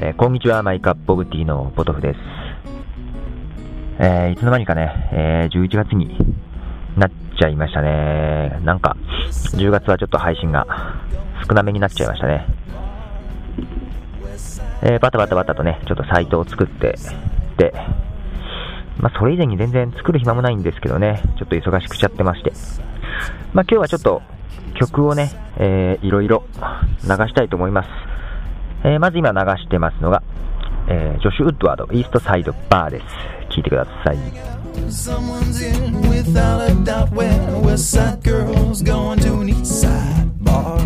えーこんにちは、マイカップオブティーのポトフです。えーいつの間にかね、えー11月になっちゃいましたね。なんか、10月はちょっと配信が少なめになっちゃいましたね。えーバタバタバタとね、ちょっとサイトを作って、で、まあ、それ以前に全然作る暇もないんですけどね、ちょっと忙しくしちゃってまして。まあ、今日はちょっと曲をね、えーいろいろ流したいと思います。えーまず今流してますのが、えージョシュ・ウッドワード、イーストサイドバーです。聴いてください。Someone's in without a doubt when West Side girls going to an East Side bar.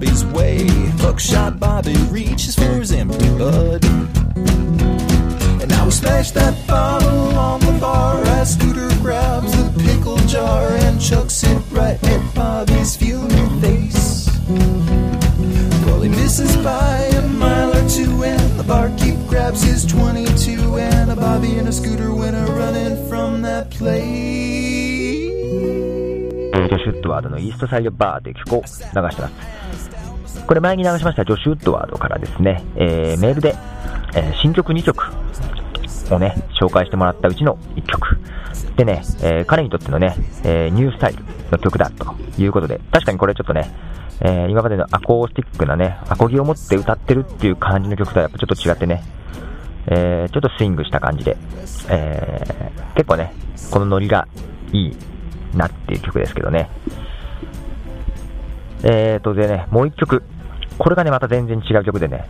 Bobby's way. Buckshot Bobby reaches for his empty bud. And now we smash that bottle on the bar as Scooter grabs the pickle jar and chucks it right at Bobby's fuming face. Well, he misses by a mile or two, and the barkeep grabs his 22, and a Bobby and a Scooter win a running from that place. ドワードのイーストサイドバーという曲を流してます。これ前に流しましたジョシュ・ウッドワードからですね、えーメールで、えー新曲2曲をね、紹介してもらったうちの1曲。でね、えー彼にとってのね、えーニュースタイルの曲だということで、確かにこれちょっとね、えー今までのアコースティックなね、アコギを持って歌ってるっていう感じの曲とはやっぱちょっと違ってね、えーちょっとスイングした感じで、えー結構ね、このノリがいいなっていう曲ですけどね。えーと、でね、もう一曲。これがね、また全然違う曲でね、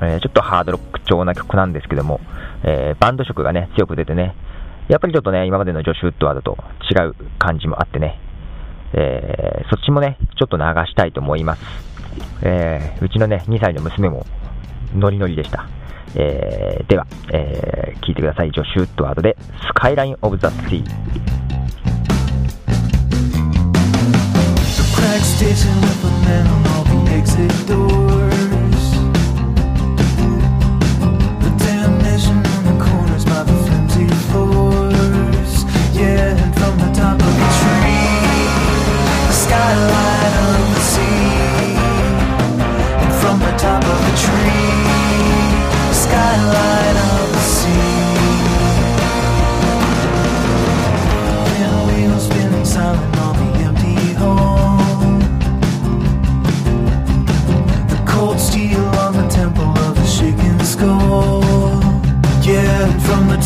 えーちょっとハードロック調な曲なんですけども、えーバンド色がね、強く出てね、やっぱりちょっとね、今までのジョシュ・ウッドワードと違う感じもあってね、えーそっちもね、ちょっと流したいと思います。えーうちのね、2歳の娘もノリノリでした。えーでは、えー聞いてください。ジョシュ・ウッドワードで、スカイライン・オブ・ザ・シー。next station with a man on all the exit doors.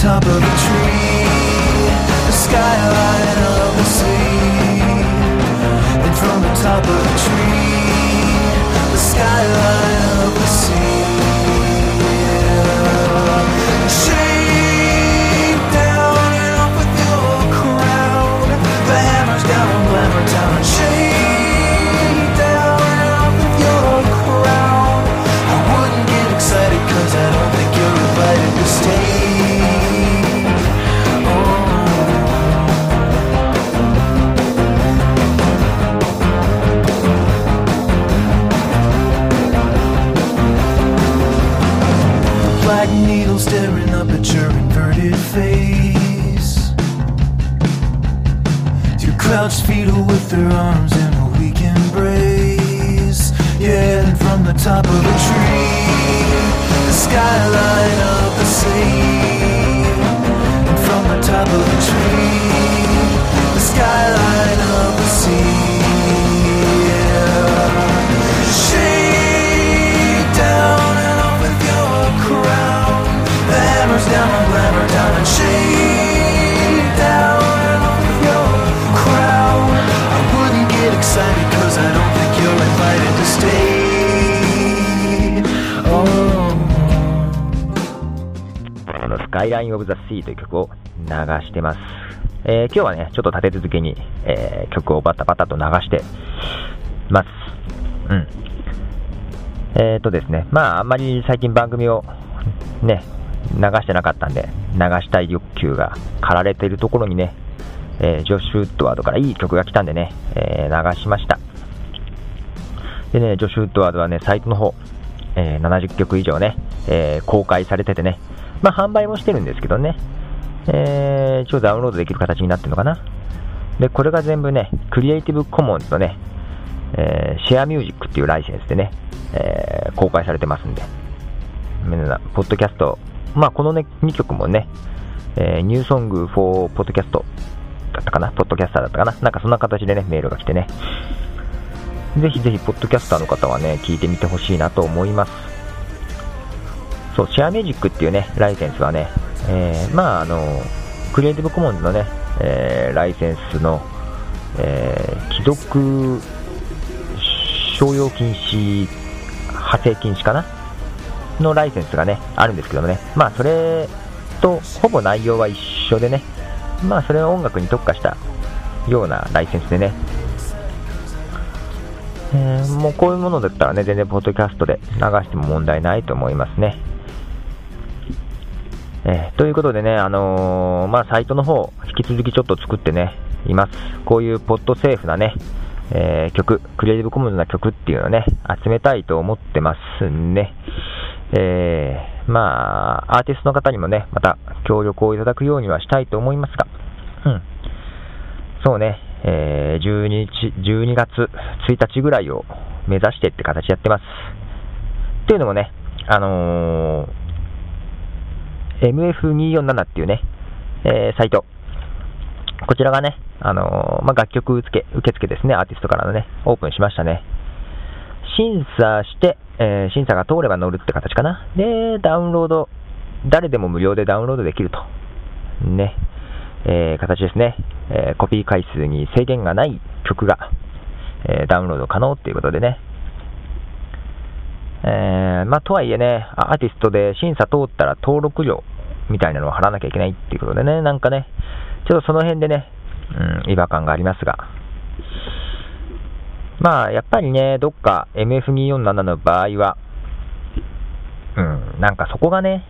Top of a tree, the skyline crouched fetal with their arms in a weak embrace. Yeah, and from the top of a tree, the skyline of the sea. And from the top of the tree, the skyline of the sea. Shake ライン・オブ・ザ・シーという曲を流してます。えー今日はね、ちょっと立て続けに、えー曲をバタバタと流してます。うん。えーとですね、まあ、あんまり最近番組をね、流してなかったんで、流したい欲求が駆られているところにね、えージョシュ・ウッドワードからいい曲が来たんでね、えー流しました。でね、ジョシュ・ウッドワードはね、サイトの方、えー70曲以上ね、え公開されててね、まあ、販売もしてるんですけどね、えー一応ダウンロードできる形になってるのかな。で、これが全部ね、クリエイティブコモンズのね、えーシェアミュージックっていうライセンスでね、えー公開されてますんで、ポッドキャスト、まあ、このね、2曲もね、えーニューソング for ポッドキャストだったかな、ポッドキャスターだったかな、なんかそんな形でね、メールが来てね、ぜひぜひ、ポッドキャスターの方はね、聞いてみてほしいなと思います。そう、シェアミュージックっていうね、ライセンスはね、えーまあ、あの、クリエイティブコモンズのね、えーライセンスの、えー既読商用禁止、派生禁止かな？のライセンスがね、あるんですけどもね、まあ、それとほぼ内容は一緒でね、まあ、それは音楽に特化したようなライセンスでね、えーもうこういうものだったらね、全然ポッドキャストで流しても問題ないと思いますね。えーということでね、あのーまあ、サイトの方、引き続きちょっと作ってね、います。こういうポッドセーフなね、えー曲、クリエイティブコモンズな曲っていうのをね、集めたいと思ってますね。えーまあ、アーティストの方にもね、また協力をいただくようにはしたいと思いますが、うん。そうね、えー12日、12月1日ぐらいを目指してって形やってます。っていうのもね、あのー MF247 っていうね、えーサイト。こちらがね、あのーまあ、楽曲受け受付ですね、アーティストからのね、オープンしましたね。審査して、えー審査が通れば乗るって形かな。で、ダウンロード、誰でも無料でダウンロードできると。ね、えー形ですね、えーコピー回数に制限がない曲が、えダウンロード可能っていうことでね。えーまあ、とはいえね、アーティストで審査通ったら登録料みたいなのを払わなきゃいけないっていうことでね、なんかね、ちょっとその辺でね、うん、違和感がありますが、まあ、やっぱりね、どっか MF247 の場合は、うん、なんかそこがね、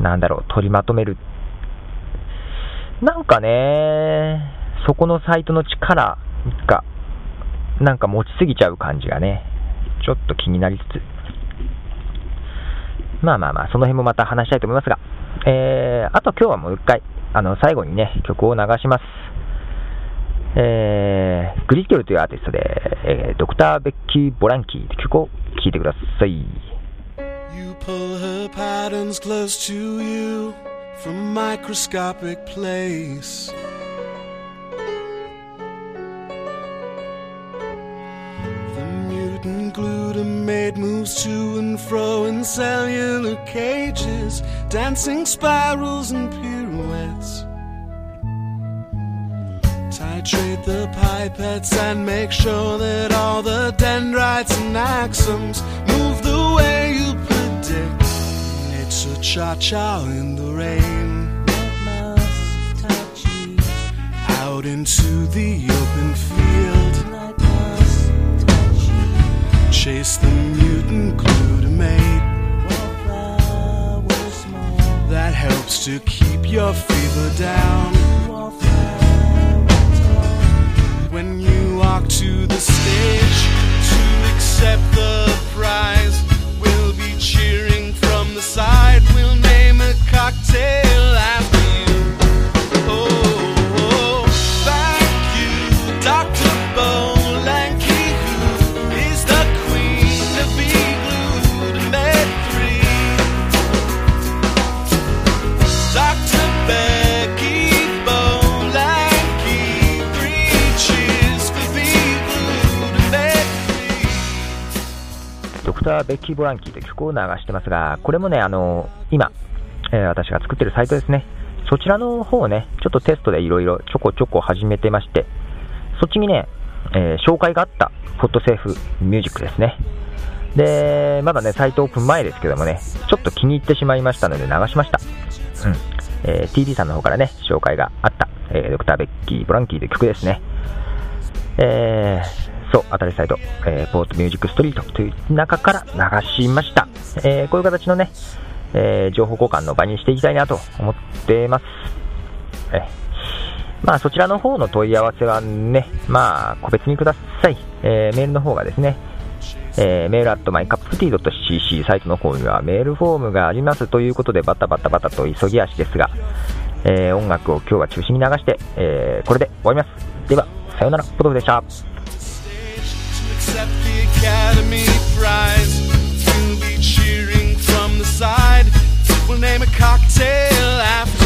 なんだろう、取りまとめる。なんかね、そこのサイトの力が、なんか持ちすぎちゃう感じがね、ちょっと気になりつつ。まあまあまあ、その辺もまた話したいと思いますが、えー、あと今日はもう一回、あの、最後にね、曲を流します。えー、グリッケルというアーティストで、えードクター・ベッキー・ボランキーという曲を聴いてください。You pull her patterns close to you from microscopic place. Moves to and fro in cellular cages, dancing spirals and pirouettes. Titrate the pipettes and make sure that all the dendrites and axons move the way you predict. It's a cha cha in the rain. Out into the open field. Chase the mutant glutamate. That helps to keep your fever down. When you walk to the stage to accept the prize, we'll be cheering ドクター・ベッキー・ボランキーという曲を流してますが、これもね、あの今、えー、私が作ってるサイトですね、そちらの方をね、ちょっとテストでいろいろちょこちょこ始めてまして、そっちにね、えー、紹介があったフォットセーフミュージックですね。で、まだね、サイトオープン前ですけどもね、ちょっと気に入ってしまいましたので流しました。うん。えー、TD さんの方からね、紹介があった、えー、ドクター・ベッキー・ブランキーという曲ですね。えー、そう、新しいサイト、えー、ポートミュージックストリートという中から流しました。えー、こういう形のね、えー、情報交換の場にしていきたいなと思っています。えまあ、そちらの方の問い合わせはね、まあ、個別にください。え、メールの方がですね、えー、メールアットマイカップティー .cc サイトの方にはメールフォームがありますということでバタバタバタと急ぎ足ですが、えー、音楽を今日は中心に流して、えー、これで終わります。では、さようなら、ポトフでした。Academy fries. We'll be cheering from the side. We'll name a cocktail after.